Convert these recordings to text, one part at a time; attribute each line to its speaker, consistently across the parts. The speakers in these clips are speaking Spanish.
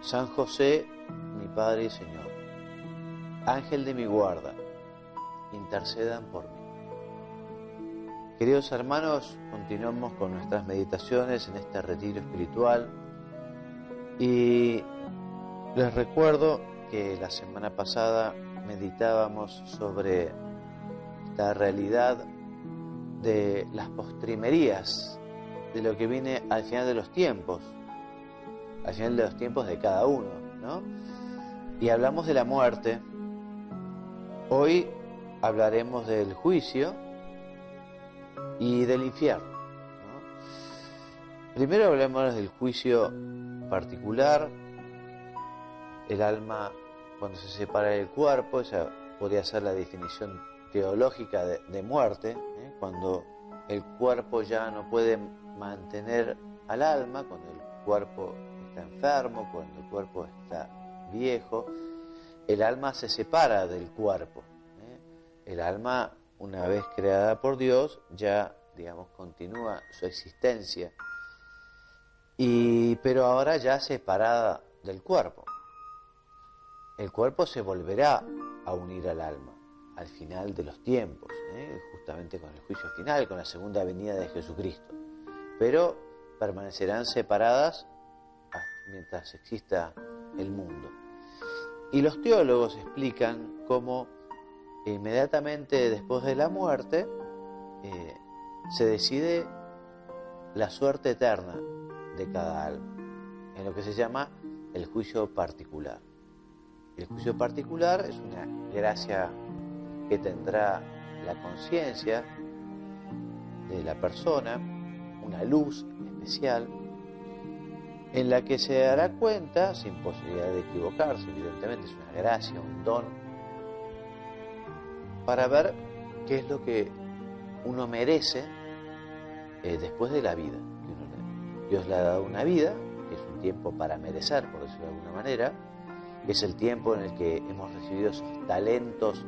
Speaker 1: San José, mi Padre y Señor, Ángel de mi guarda, intercedan por mí. Queridos hermanos, continuamos con nuestras meditaciones en este retiro espiritual. Y les recuerdo que la semana pasada meditábamos sobre la realidad de las postrimerías, de lo que viene al final de los tiempos, al de los tiempos de cada uno, ¿no? Y hablamos de la muerte. Hoy hablaremos del juicio y del infierno. Primero hablemos del juicio particular, el alma cuando se separa del cuerpo, esa podría ser la definición teológica de, muerte, ¿eh? cuando el cuerpo ya no puede mantener al alma, cuando el cuerpo está enfermo, cuando el cuerpo está viejo, el alma se separa del cuerpo. ¿eh? El alma, una vez creada por Dios, ya, digamos, continúa su existencia, y, pero ahora ya separada del cuerpo. El cuerpo se volverá a unir al alma al final de los tiempos, ¿eh? justamente con el juicio final, con la segunda venida de Jesucristo. Pero permanecerán separadas mientras exista el mundo. Y los teólogos explican cómo inmediatamente después de la muerte eh, se decide la suerte eterna de cada alma, en lo que se llama el juicio particular. El juicio particular es una gracia que tendrá la conciencia de la persona, una luz especial en la que se dará cuenta, sin posibilidad de equivocarse, evidentemente es una gracia, un don, para ver qué es lo que uno merece eh, después de la vida. Dios le ha dado una vida, que es un tiempo para merecer, por decirlo de alguna manera, que es el tiempo en el que hemos recibido esos talentos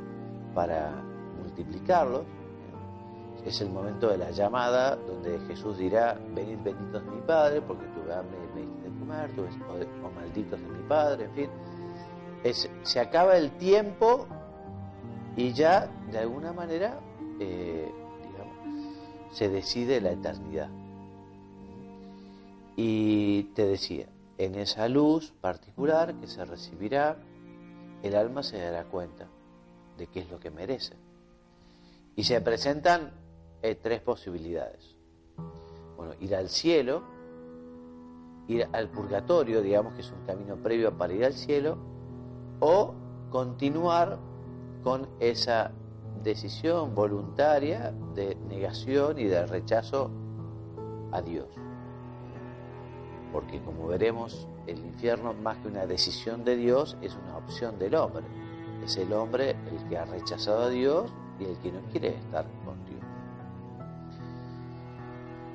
Speaker 1: para multiplicarlos, es el momento de la llamada donde Jesús dirá, venid benditos de mi Padre, porque tuve hambre me diste de comer, o, malditos de mi Padre, en fin. Se acaba el tiempo y ya, de alguna manera, eh, digamos, se decide la eternidad. Y te decía, en esa luz particular que se recibirá, el alma se dará cuenta de qué es lo que merece. Y se presentan hay tres posibilidades. Bueno, ir al cielo, ir al purgatorio, digamos que es un camino previo para ir al cielo, o continuar con esa decisión voluntaria de negación y de rechazo a Dios. Porque como veremos, el infierno más que una decisión de Dios es una opción del hombre. Es el hombre el que ha rechazado a Dios y el que no quiere estar con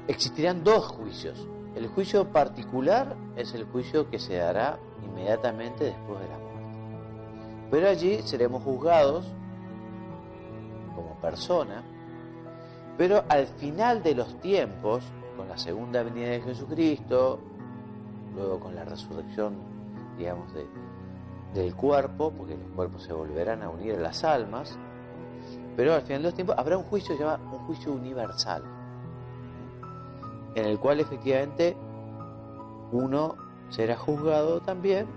Speaker 1: existirán dos juicios. El juicio particular es el juicio que se dará inmediatamente después de la muerte. Pero allí seremos juzgados como persona, pero al final de los tiempos, con la segunda venida de Jesucristo, luego con la resurrección, digamos, del cuerpo, porque los cuerpos se volverán a unir a las almas, pero al final de los tiempos habrá un juicio llamado un juicio universal en el cual efectivamente uno será juzgado también,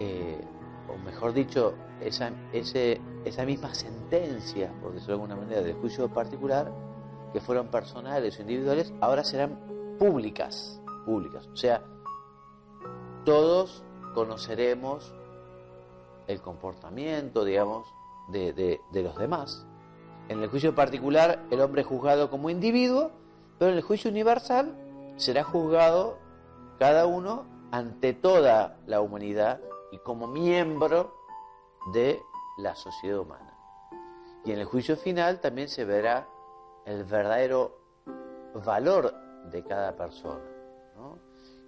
Speaker 1: eh, o mejor dicho, esa, ese, esa misma sentencia, por decirlo de alguna manera, del juicio particular, que fueron personales o individuales, ahora serán públicas, públicas. O sea, todos conoceremos el comportamiento, digamos, de, de, los demás. En el juicio particular, el hombre es juzgado como individuo, pero en el juicio universal será juzgado cada uno ante toda la humanidad y como miembro de la sociedad humana. Y en el juicio final también se verá el verdadero valor de cada persona.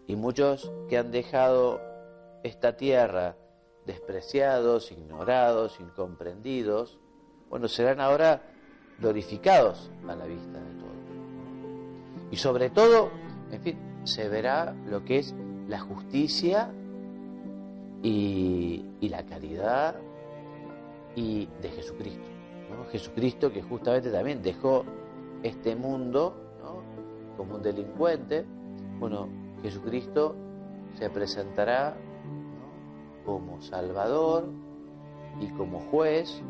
Speaker 1: Y muchos que han dejado esta tierra despreciados, ignorados, incomprendidos, bueno, serán ahora glorificados a la vista de todos. Y sobre todo, en fin, se verá lo que es la justicia y, la caridad y de Jesucristo. Jesucristo que justamente también dejó este mundo como un delincuente. Bueno, Jesucristo se presentará como Salvador y como juez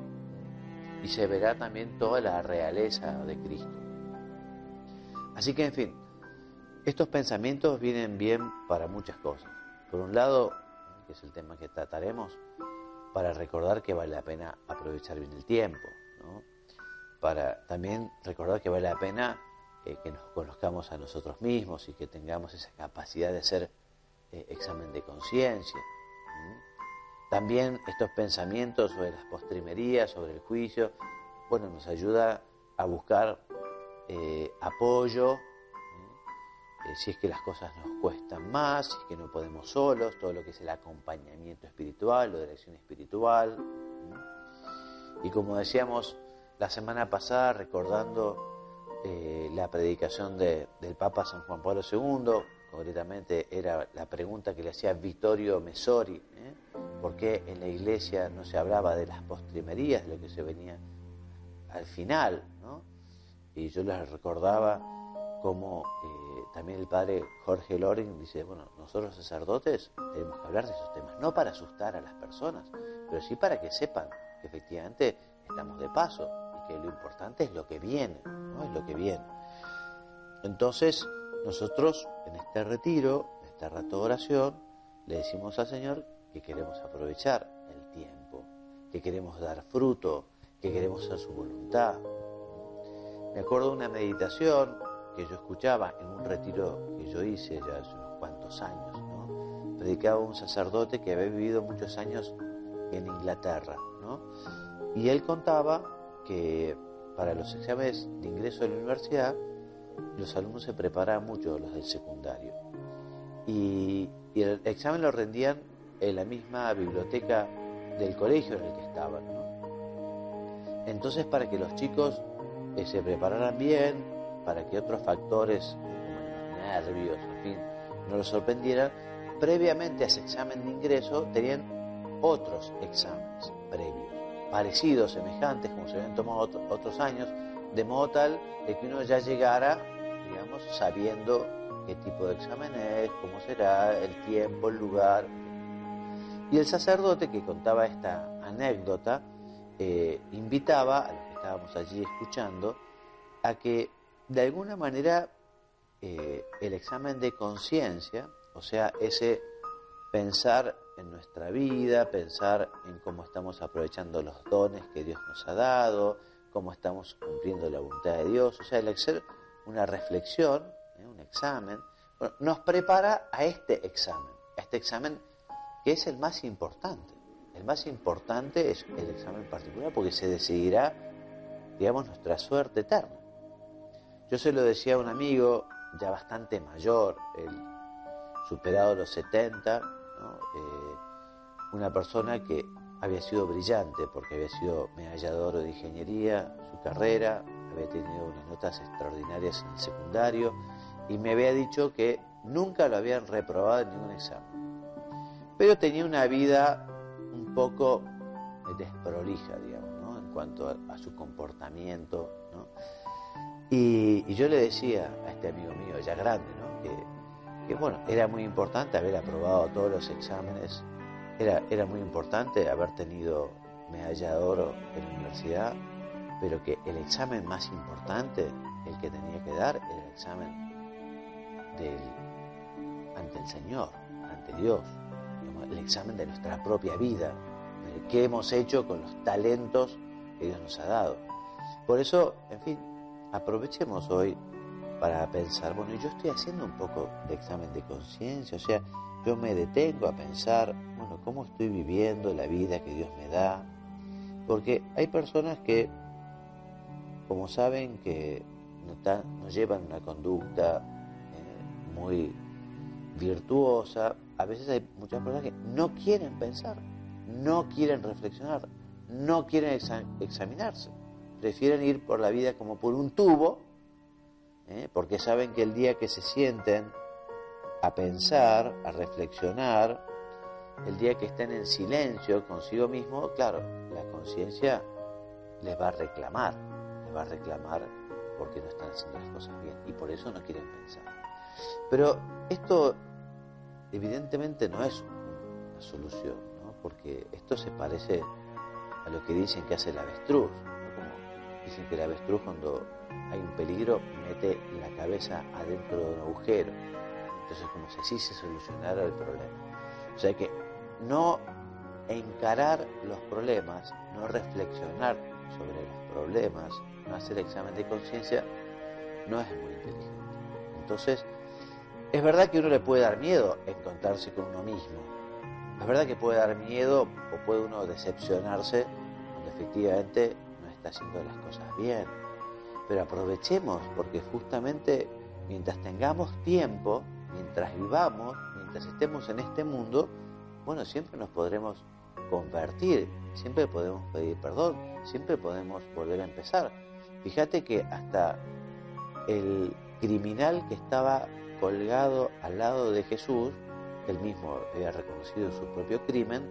Speaker 1: y se verá también toda la realeza de Cristo. Así que, en fin, estos pensamientos vienen bien para muchas cosas. Por un lado, que es el tema que trataremos, para recordar que vale la pena aprovechar bien el tiempo, para también recordar que vale la pena eh, que nos conozcamos a nosotros mismos y que tengamos esa capacidad de hacer eh, examen de conciencia. También estos pensamientos sobre las postrimerías, sobre el juicio, bueno, nos ayuda a buscar eh, apoyo eh, si es que las cosas nos cuestan más, si es que no podemos solos, todo lo que es el acompañamiento espiritual o dirección espiritual. Y como decíamos la semana pasada, recordando eh, la predicación del Papa San Juan Pablo II, concretamente era la pregunta que le hacía Vittorio Mesori, ¿eh? ¿por qué en la iglesia no se hablaba de las postrimerías, de lo que se venía al final? Y yo les recordaba como eh, también el padre Jorge Loring dice, bueno, nosotros sacerdotes tenemos que hablar de esos temas, no para asustar a las personas, pero sí para que sepan que efectivamente estamos de paso y que lo importante es lo que viene, ¿no? Es lo que viene. Entonces, nosotros en este retiro, en este rato de oración, le decimos al Señor que queremos aprovechar el tiempo, que queremos dar fruto, que queremos hacer su voluntad. Me acuerdo de una meditación que yo escuchaba en un retiro que yo hice ya hace unos cuantos años. ¿no? Predicaba un sacerdote que había vivido muchos años en Inglaterra. ¿no? Y él contaba que para los exámenes de ingreso a la universidad, los alumnos se preparaban mucho, los del secundario. Y, el examen lo rendían en la misma biblioteca del colegio en el que estaban. Entonces, para que los chicos eh, se prepararan bien, para que otros factores como nervios, en fin, no los sorprendieran, previamente a ese examen de ingreso tenían otros exámenes previos, parecidos, semejantes, como se habían tomado otros años, de modo tal de que uno ya llegara, digamos, sabiendo qué tipo de examen es, cómo será, el tiempo, el lugar. Y el sacerdote que contaba esta anécdota eh, invitaba a los que estábamos allí escuchando a que de alguna manera eh, el examen de conciencia, o sea, ese pensar en nuestra vida, pensar en cómo estamos aprovechando los dones que Dios nos ha dado, cómo estamos cumpliendo la voluntad de Dios, o sea, el hacer una reflexión, ¿eh? un examen, nos prepara a este examen, a este examen que es el más importante. El más importante es el examen particular porque se decidirá, digamos, nuestra suerte eterna. Yo se lo decía a un amigo ya bastante mayor, el superado los 70, eh, una persona que había sido brillante porque había sido medallador de ingeniería, su carrera, había tenido unas notas extraordinarias en el secundario y me había dicho que nunca lo habían reprobado en ningún examen. Pero tenía una vida un poco desprolija, digamos, cuanto a, su comportamiento. ¿no? Y, yo le decía a este amigo mío, ya grande, que, bueno, era muy importante haber aprobado todos los exámenes, era, era muy importante haber tenido medalla de oro en la universidad, pero que el examen más importante, el que tenía que dar, era el examen del, ante el Señor, ante Dios, el examen de nuestra propia vida, qué hemos hecho con los talentos que Dios nos ha dado. Por eso, en fin, aprovechemos hoy para pensar, bueno, yo estoy haciendo un poco de examen de conciencia, o sea, yo me detengo a pensar, bueno, cómo estoy viviendo la vida que Dios me da, porque hay personas que, como saben que no, llevan una conducta eh, muy virtuosa, a veces hay muchas personas que no quieren pensar, no quieren reflexionar, no quieren examinarse, prefieren ir por la vida como por un tubo, ¿eh? porque saben que el día que se sienten a pensar, a reflexionar, el día que estén en silencio consigo mismo, claro, la conciencia les va a reclamar, les va a reclamar porque no están haciendo las cosas bien y por eso no quieren pensar. Pero esto evidentemente no es una solución, ¿no? porque esto se parece a lo que dicen que hace el avestruz. dicen que el avestruz cuando hay un peligro mete la cabeza adentro de un agujero. Entonces como si así se solucionara el problema. O sea que no encarar los problemas, no reflexionar sobre los problemas, no hacer examen de conciencia, no es muy inteligente. Entonces, es verdad que uno le puede dar miedo encontrarse con uno mismo. Es verdad que puede dar miedo o puede uno decepcionarse cuando efectivamente no está haciendo las cosas bien. Pero aprovechemos porque justamente mientras tengamos tiempo, mientras vivamos, mientras estemos en este mundo, bueno, siempre nos podremos convertir, siempre podemos pedir perdón, siempre podemos volver a empezar. Fíjate que hasta el criminal que estaba colgado al lado de Jesús, él mismo había reconocido su propio crimen,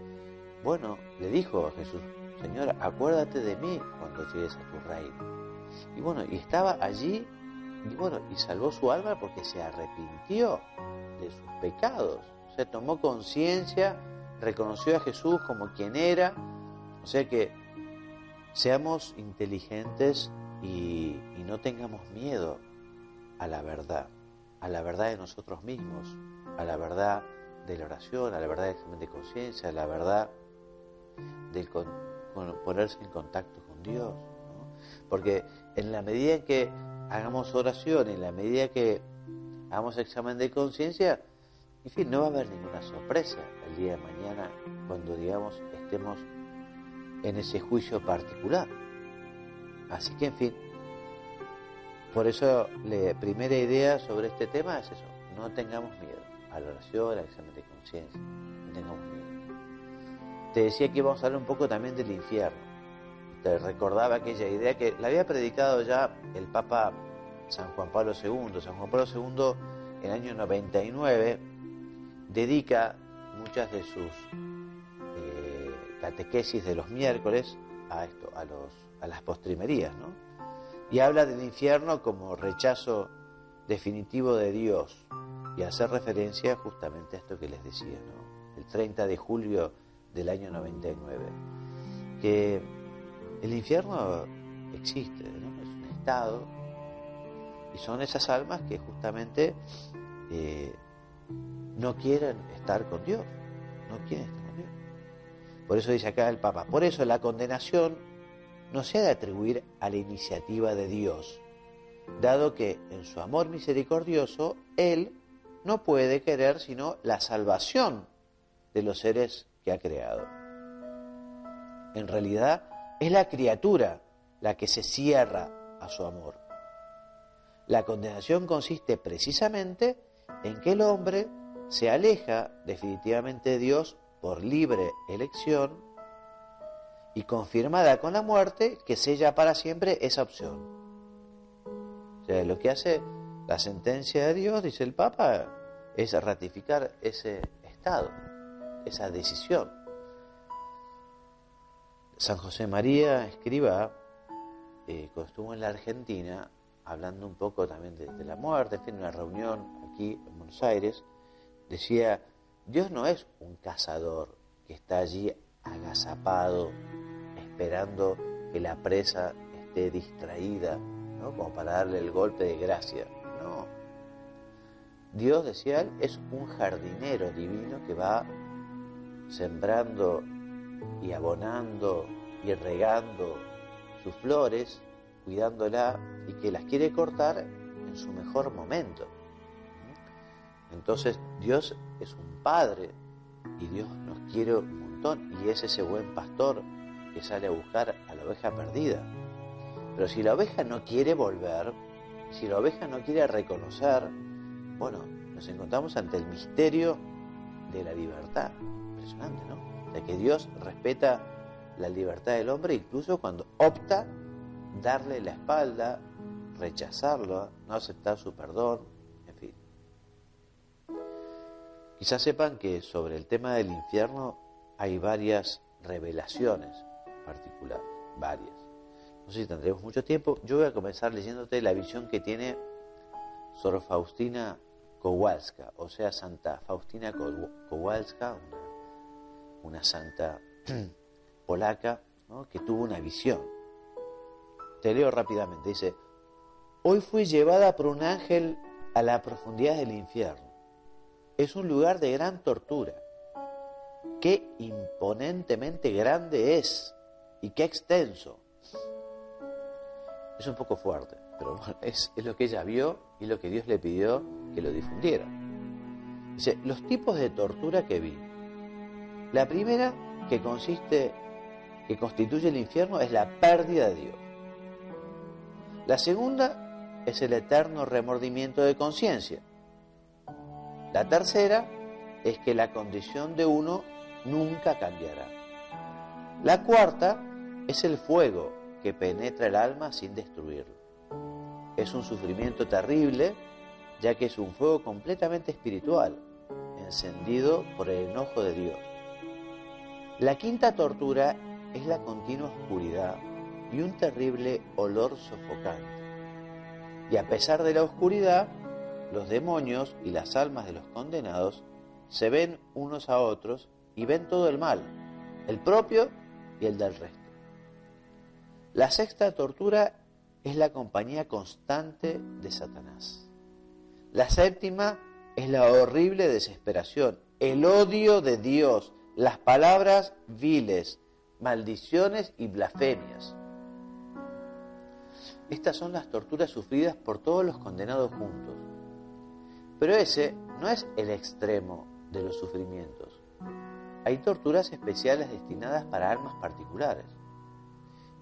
Speaker 1: bueno, le dijo a Jesús, Señor, acuérdate de mí cuando llegues a tu reino. Y bueno, y estaba allí, y bueno, y salvó su alma porque se arrepintió de sus pecados, se tomó conciencia, reconoció a Jesús como quien era, o sea que seamos inteligentes y, y no tengamos miedo a la verdad a la verdad de nosotros mismos, a la verdad de la oración, a la verdad del examen de conciencia, a la verdad del ponerse en contacto con Dios. Porque en la medida en que hagamos oración, en la medida que hagamos examen de conciencia, en fin, no va a haber ninguna sorpresa el día de mañana cuando, digamos, estemos en ese juicio particular. Así que, en fin, por eso, la primera idea sobre este tema es eso, no tengamos miedo a la oración, al examen de conciencia, no tengamos miedo. Te decía que íbamos a hablar un poco también del infierno. Te recordaba aquella idea que la había predicado ya el Papa San Juan Pablo II. San Juan Pablo II, en el año 99, dedica muchas de sus eh, catequesis de los miércoles a esto, a, los, a las postrimerías, ¿no? y habla del infierno como rechazo definitivo de Dios y hace referencia justamente a esto que les decía, ¿no? el 30 de julio del año 99, que el infierno existe, ¿no? es un estado y son esas almas que justamente eh, no quieren estar con Dios, no quieren estar con Dios. Por eso dice acá el Papa, por eso la condenación no se ha de atribuir a la iniciativa de Dios, dado que en su amor misericordioso Él no puede querer sino la salvación de los seres que ha creado. En realidad es la criatura la que se cierra a su amor. La condenación consiste precisamente en que el hombre se aleja definitivamente de Dios por libre elección y confirmada con la muerte que sella para siempre esa opción. O sea, lo que hace la sentencia de Dios, dice el Papa, es ratificar ese estado, esa decisión. San José María escriba, eh, en la Argentina, hablando un poco también de, la muerte, en fin, una reunión aquí en Buenos Aires, decía, Dios no es un cazador que está allí agazapado, esperando que la presa esté distraída, ¿no? como para darle el golpe de gracia. Dios, decía él, es un jardinero divino que va sembrando y abonando y regando sus flores, cuidándola y que las quiere cortar en su mejor momento. Entonces Dios es un padre y Dios nos quiere un montón y es ese buen pastor que sale a buscar a la oveja perdida. Pero si la oveja no quiere volver, si la oveja no quiere reconocer, bueno, nos encontramos ante el misterio de la libertad. Impresionante, ¿no? De que Dios respeta la libertad del hombre incluso cuando opta darle la espalda, rechazarlo, no aceptar su perdón, en fin. Quizás sepan que sobre el tema del infierno hay varias revelaciones particulares, varias. No sé si tendremos mucho tiempo. Yo voy a comenzar leyéndote la visión que tiene Sor Faustina Kowalska, o sea, Santa Faustina Kowalska, una, santa polaca que tuvo una visión. Te leo rápidamente. Dice, hoy fui llevada por un ángel a la profundidad del infierno. Es un lugar de gran tortura. Qué imponentemente grande es y qué extenso. Es un poco fuerte, pero es, es lo que ella vio y lo que Dios le pidió que lo difundiera. Dice, los tipos de tortura que vi. La primera, que consiste, que constituye el infierno, es la pérdida de Dios. La segunda es el eterno remordimiento de conciencia. La tercera es que la condición de uno nunca cambiará. La cuarta es el fuego que penetra el alma sin destruirlo. Es un sufrimiento terrible, ya que es un fuego completamente espiritual, encendido por el enojo de Dios. La quinta tortura es la continua oscuridad y un terrible olor sofocante. Y a pesar de la oscuridad, los demonios y las almas de los condenados se ven unos a otros y ven todo el mal, el propio y el del resto. La sexta tortura es la compañía constante de Satanás. La séptima es la horrible desesperación, el odio de Dios, las palabras viles, maldiciones y blasfemias. Estas son las torturas sufridas por todos los condenados juntos. Pero ese no es el extremo de los sufrimientos. Hay torturas especiales destinadas para almas particulares.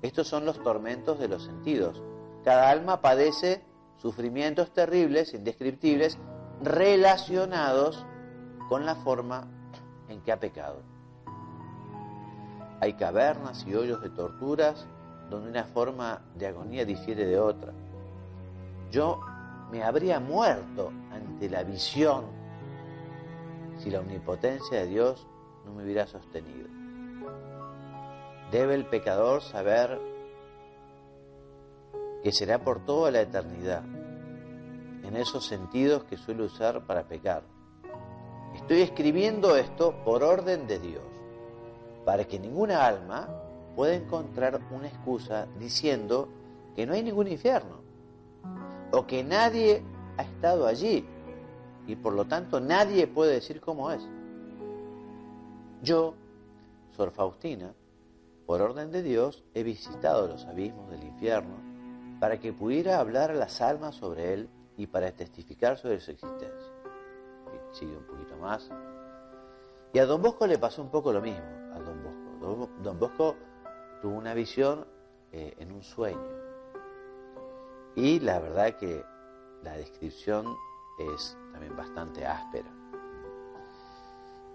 Speaker 1: Estos son los tormentos de los sentidos. Cada alma padece sufrimientos terribles, indescriptibles, relacionados con la forma en que ha pecado. Hay cavernas y hoyos de torturas donde una forma de agonía difiere de otra. Yo me habría muerto ante la visión si la omnipotencia de Dios no me hubiera sostenido. Debe el pecador saber que será por toda la eternidad, en esos sentidos que suele usar para pecar. Estoy escribiendo esto por orden de Dios, para que ninguna alma puede encontrar una excusa diciendo que no hay ningún infierno o que nadie ha estado allí y por lo tanto nadie puede decir cómo es. Yo, Sor Faustina, por orden de Dios, he visitado los abismos del infierno para que pudiera hablar a las almas sobre él y para testificar sobre su existencia. sigue un poquito más. Y a Don Bosco le pasó un poco lo mismo, a Don Bosco. Don Bosco tuvo una visión eh, en un sueño. Y la verdad que la descripción es también bastante áspera.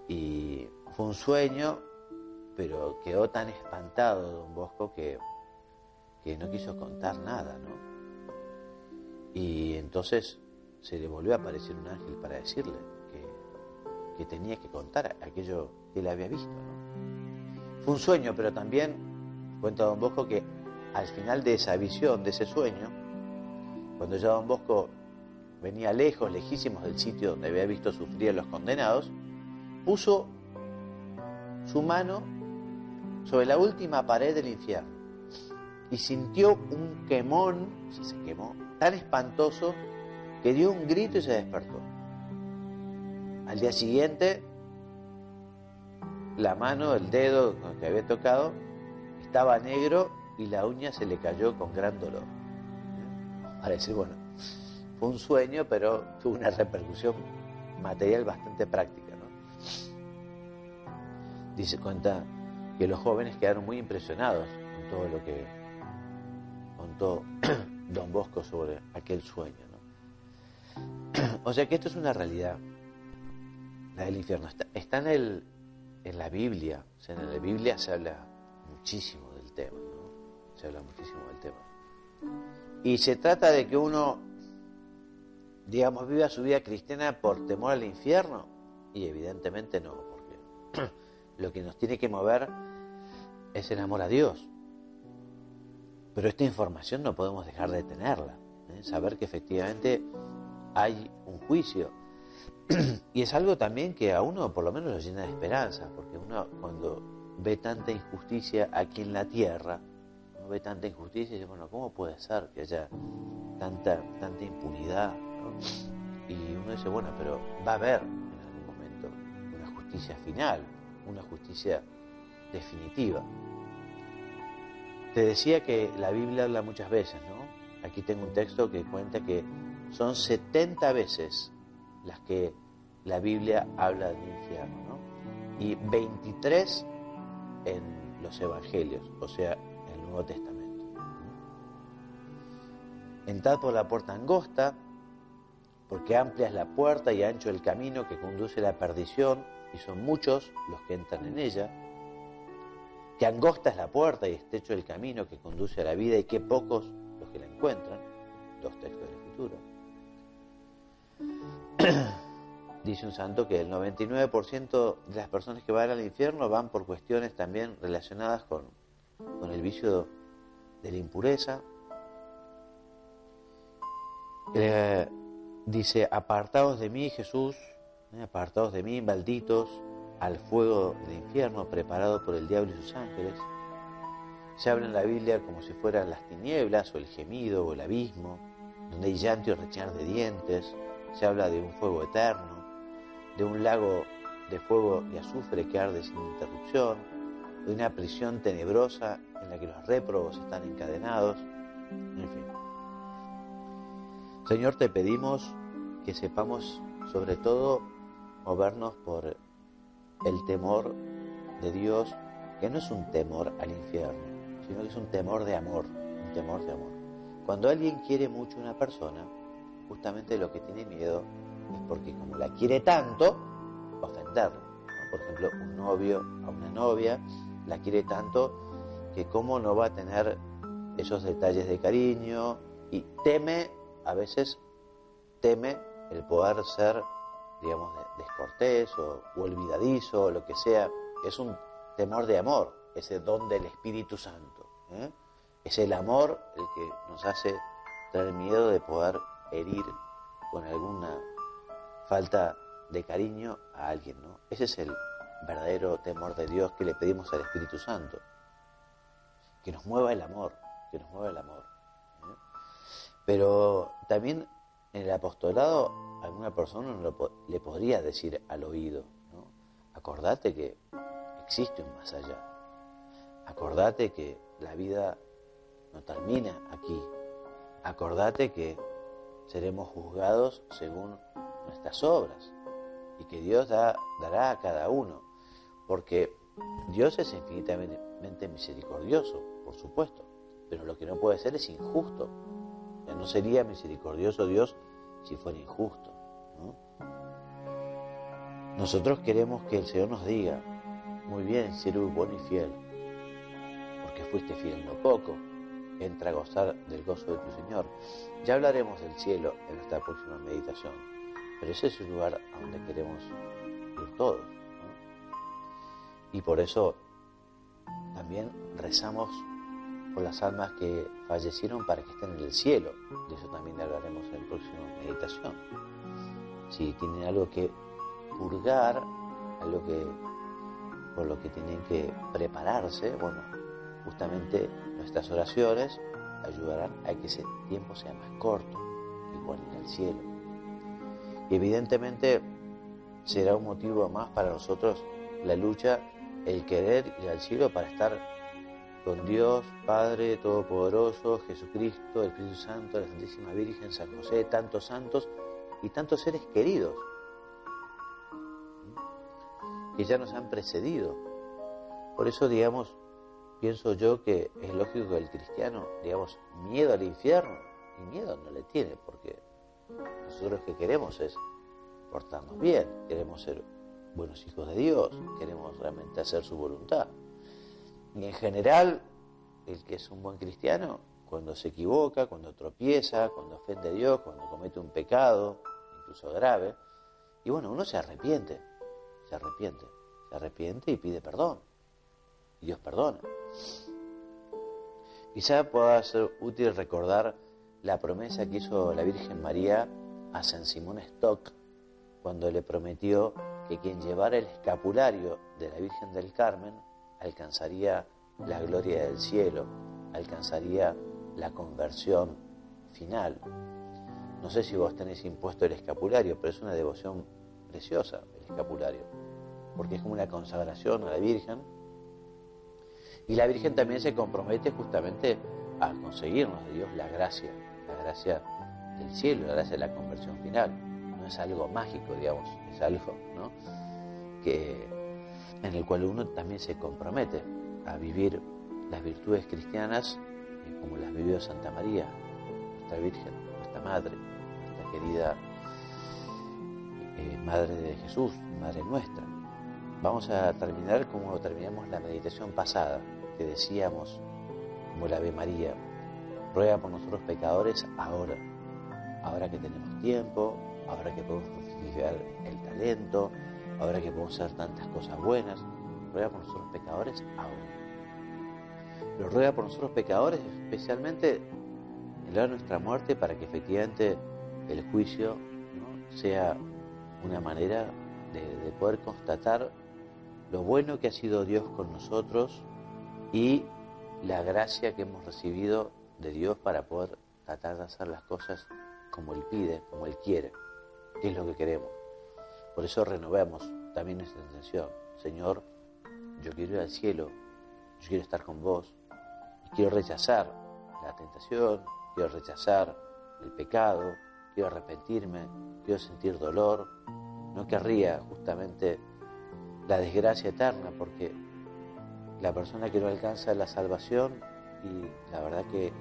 Speaker 1: Y fue un sueño, pero quedó tan espantado don Bosco que, que no quiso contar nada, ¿no? Y entonces se le volvió a aparecer un ángel para decirle que, tenía que contar aquello que él había visto. Fue un sueño, pero también Cuenta don Bosco que al final de esa visión, de ese sueño, cuando ya don Bosco venía lejos, lejísimos del sitio donde había visto sufrir a los condenados, puso su mano sobre la última pared del infierno y sintió un quemón, se quemó, tan espantoso que dio un grito y se despertó. Al día siguiente, la mano, el dedo con el que había tocado, estaba negro y la uña se le cayó con gran dolor. Para decir, bueno, fue un sueño, pero tuvo una repercusión material bastante práctica. ¿no? Dice cuenta que los jóvenes quedaron muy impresionados con todo lo que contó don Bosco sobre aquel sueño. ¿no? O sea que esto es una realidad, la del infierno. Está, en, la Biblia, en la Biblia se habla muchísimo del tema, ¿no? se habla muchísimo del tema. Y se trata de que uno, digamos, viva su vida cristiana por temor al infierno, y evidentemente no, porque lo que nos tiene que mover es el amor a Dios. Pero esta información no podemos dejar de tenerla, ¿eh? saber que efectivamente hay un juicio. y es algo también que a uno por lo menos lo llena de esperanza, porque uno cuando ve tanta injusticia aquí en la tierra, uno ve tanta injusticia y dice, bueno, ¿cómo puede ser que haya tanta, tanta impunidad? Y uno dice, bueno, pero va a haber en algún momento una justicia final, una justicia definitiva. Te decía que la Biblia habla muchas veces, ¿no? Aquí tengo un texto que cuenta que son 70 veces las que la Biblia habla del infierno, ¿no? Y 23 en los Evangelios, o sea, en el Nuevo Testamento. Entrad por la puerta angosta, porque amplia es la puerta y ancho el camino que conduce a la perdición, y son muchos los que entran en ella que angosta es la puerta y estrecho el camino que conduce a la vida y que pocos los que la encuentran, dos textos de la Escritura. Dice un santo que el 99% de las personas que van al infierno van por cuestiones también relacionadas con, con el vicio de la impureza. Eh, dice, apartados de mí, Jesús, eh, apartados de mí, malditos, al fuego del infierno preparado por el diablo y sus ángeles. Se habla en la Biblia como si fueran las tinieblas o el gemido o el abismo, donde hay llanto y rechinar de dientes. Se habla de un fuego eterno, de un lago de fuego y azufre que arde sin interrupción, de una prisión tenebrosa en la que los réprobos están encadenados, en fin. Señor, te pedimos que sepamos sobre todo movernos por el temor de Dios, que no es un temor al infierno, sino que es un temor de amor, un temor de amor. Cuando alguien quiere mucho a una persona, justamente lo que tiene miedo es porque como la quiere tanto, ofenderla. Por ejemplo, un novio a una novia la quiere tanto que cómo no va a tener esos detalles de cariño y teme, a veces teme el poder ser digamos, descortés o, olvidadizo o lo que sea, es un temor de amor, ese don del Espíritu Santo. ¿eh? Es el amor el que nos hace tener miedo de poder herir con alguna falta de cariño a alguien, ¿no? Ese es el verdadero temor de Dios que le pedimos al Espíritu Santo. Que nos mueva el amor, que nos mueva el amor. ¿eh? Pero también en el apostolado alguna persona le podría decir al oído, ¿no? acordate que existe un más allá, acordate que la vida no termina aquí, acordate que seremos juzgados según nuestras obras y que Dios dará a cada uno, porque Dios es infinitamente misericordioso, por supuesto, pero lo que no puede ser es injusto. No sería misericordioso Dios si fuera injusto. Nosotros queremos que el Señor nos diga, muy bien, siervo bueno y fiel, porque fuiste fiel en lo poco, entra a gozar del gozo de tu Señor. Ya hablaremos del cielo en nuestra próxima meditación, pero ese es el lugar donde queremos ir todos. Y por eso también rezamos por las almas que fallecieron para que estén en el cielo. De eso también hablaremos en la próxima meditación. Si tienen algo que purgar, algo que por lo que tienen que prepararse, bueno, justamente nuestras oraciones ayudarán a que ese tiempo sea más corto, igual ir al cielo. Y evidentemente será un motivo más para nosotros la lucha, el querer ir al cielo para estar con Dios, Padre Todopoderoso, Jesucristo, el Espíritu Santo, la Santísima Virgen, San José, tantos santos y tantos seres queridos que ya nos han precedido. Por eso, digamos, pienso yo que es lógico que el cristiano, digamos, miedo al infierno, y miedo no le tiene, porque nosotros lo que queremos es portarnos bien, queremos ser buenos hijos de Dios, queremos realmente hacer su voluntad. Y en general, el que es un buen cristiano, cuando se equivoca, cuando tropieza, cuando ofende a Dios, cuando comete un pecado, incluso grave, y bueno, uno se arrepiente, se arrepiente, se arrepiente y pide perdón. Y Dios perdona. Quizá pueda ser útil recordar la promesa que hizo la Virgen María a San Simón Stock cuando le prometió que quien llevara el escapulario de la Virgen del Carmen alcanzaría la gloria del cielo, alcanzaría la conversión final. No sé si vos tenés impuesto el escapulario, pero es una devoción preciosa el escapulario, porque es como una consagración a la Virgen. Y la Virgen también se compromete justamente a conseguirnos de Dios la gracia, la gracia del cielo, la gracia de la conversión final. No es algo mágico, digamos, es algo ¿no? que, en el cual uno también se compromete a vivir las virtudes cristianas como las vivió Santa María, nuestra Virgen, nuestra Madre, querida eh, Madre de Jesús, Madre nuestra. Vamos a terminar como terminamos la meditación pasada, que decíamos, como la Ave María, ruega por nosotros pecadores ahora, ahora que tenemos tiempo, ahora que podemos fructificar el talento, ahora que podemos hacer tantas cosas buenas, ruega por nosotros pecadores ahora. Pero ruega por nosotros pecadores, especialmente en la de nuestra muerte, para que efectivamente el juicio sea una manera de, de poder constatar lo bueno que ha sido Dios con nosotros y la gracia que hemos recibido de Dios para poder tratar de hacer las cosas como Él pide, como Él quiere, que es lo que queremos. Por eso renovemos también nuestra intención. Señor, yo quiero ir al cielo, yo quiero estar con vos, y quiero rechazar la tentación, quiero rechazar el pecado, quiero arrepentirme, quiero sentir dolor. No querría justamente la desgracia eterna, porque la persona que no alcanza la salvación y la verdad que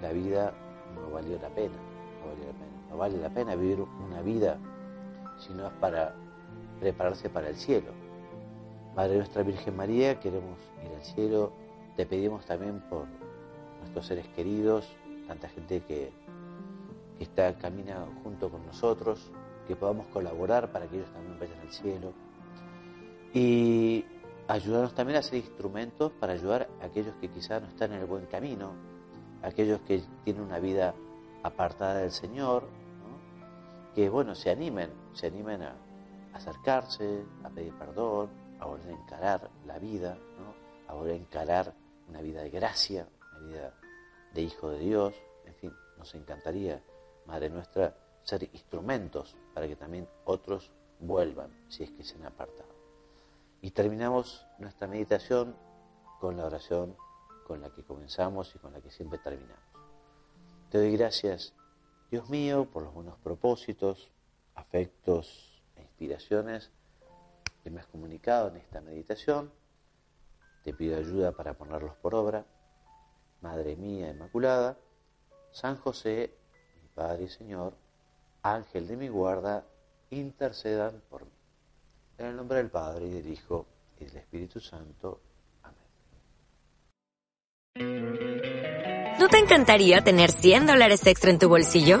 Speaker 1: la vida no valió la pena, no valió la pena. No vale la pena vivir una vida si no es para prepararse para el cielo. Madre nuestra Virgen María, queremos ir al cielo, te pedimos también por nuestros seres queridos, tanta gente que, que está camina junto con nosotros, que podamos colaborar para que ellos también vayan al cielo. Y ayudarnos también a ser instrumentos para ayudar a aquellos que quizás no están en el buen camino, aquellos que tienen una vida apartada del Señor, que bueno, se animen, se animen a acercarse, a pedir perdón, a volver a encarar la vida, a volver a encarar una vida de gracia, una vida de hijo de Dios, en fin, nos encantaría, Madre nuestra, ser instrumentos para que también otros vuelvan si es que se han apartado. Y terminamos nuestra meditación con la oración con la que comenzamos y con la que siempre terminamos. Te doy gracias, Dios mío, por los buenos propósitos, afectos e inspiraciones que me has comunicado en esta meditación. Te pido ayuda para ponerlos por obra. Madre mía Inmaculada, San José, Padre y Señor, Ángel de mi guarda, intercedan por mí. En el nombre del Padre y del Hijo y del Espíritu Santo. Amén.
Speaker 2: ¿No te encantaría tener 100 dólares extra en tu bolsillo?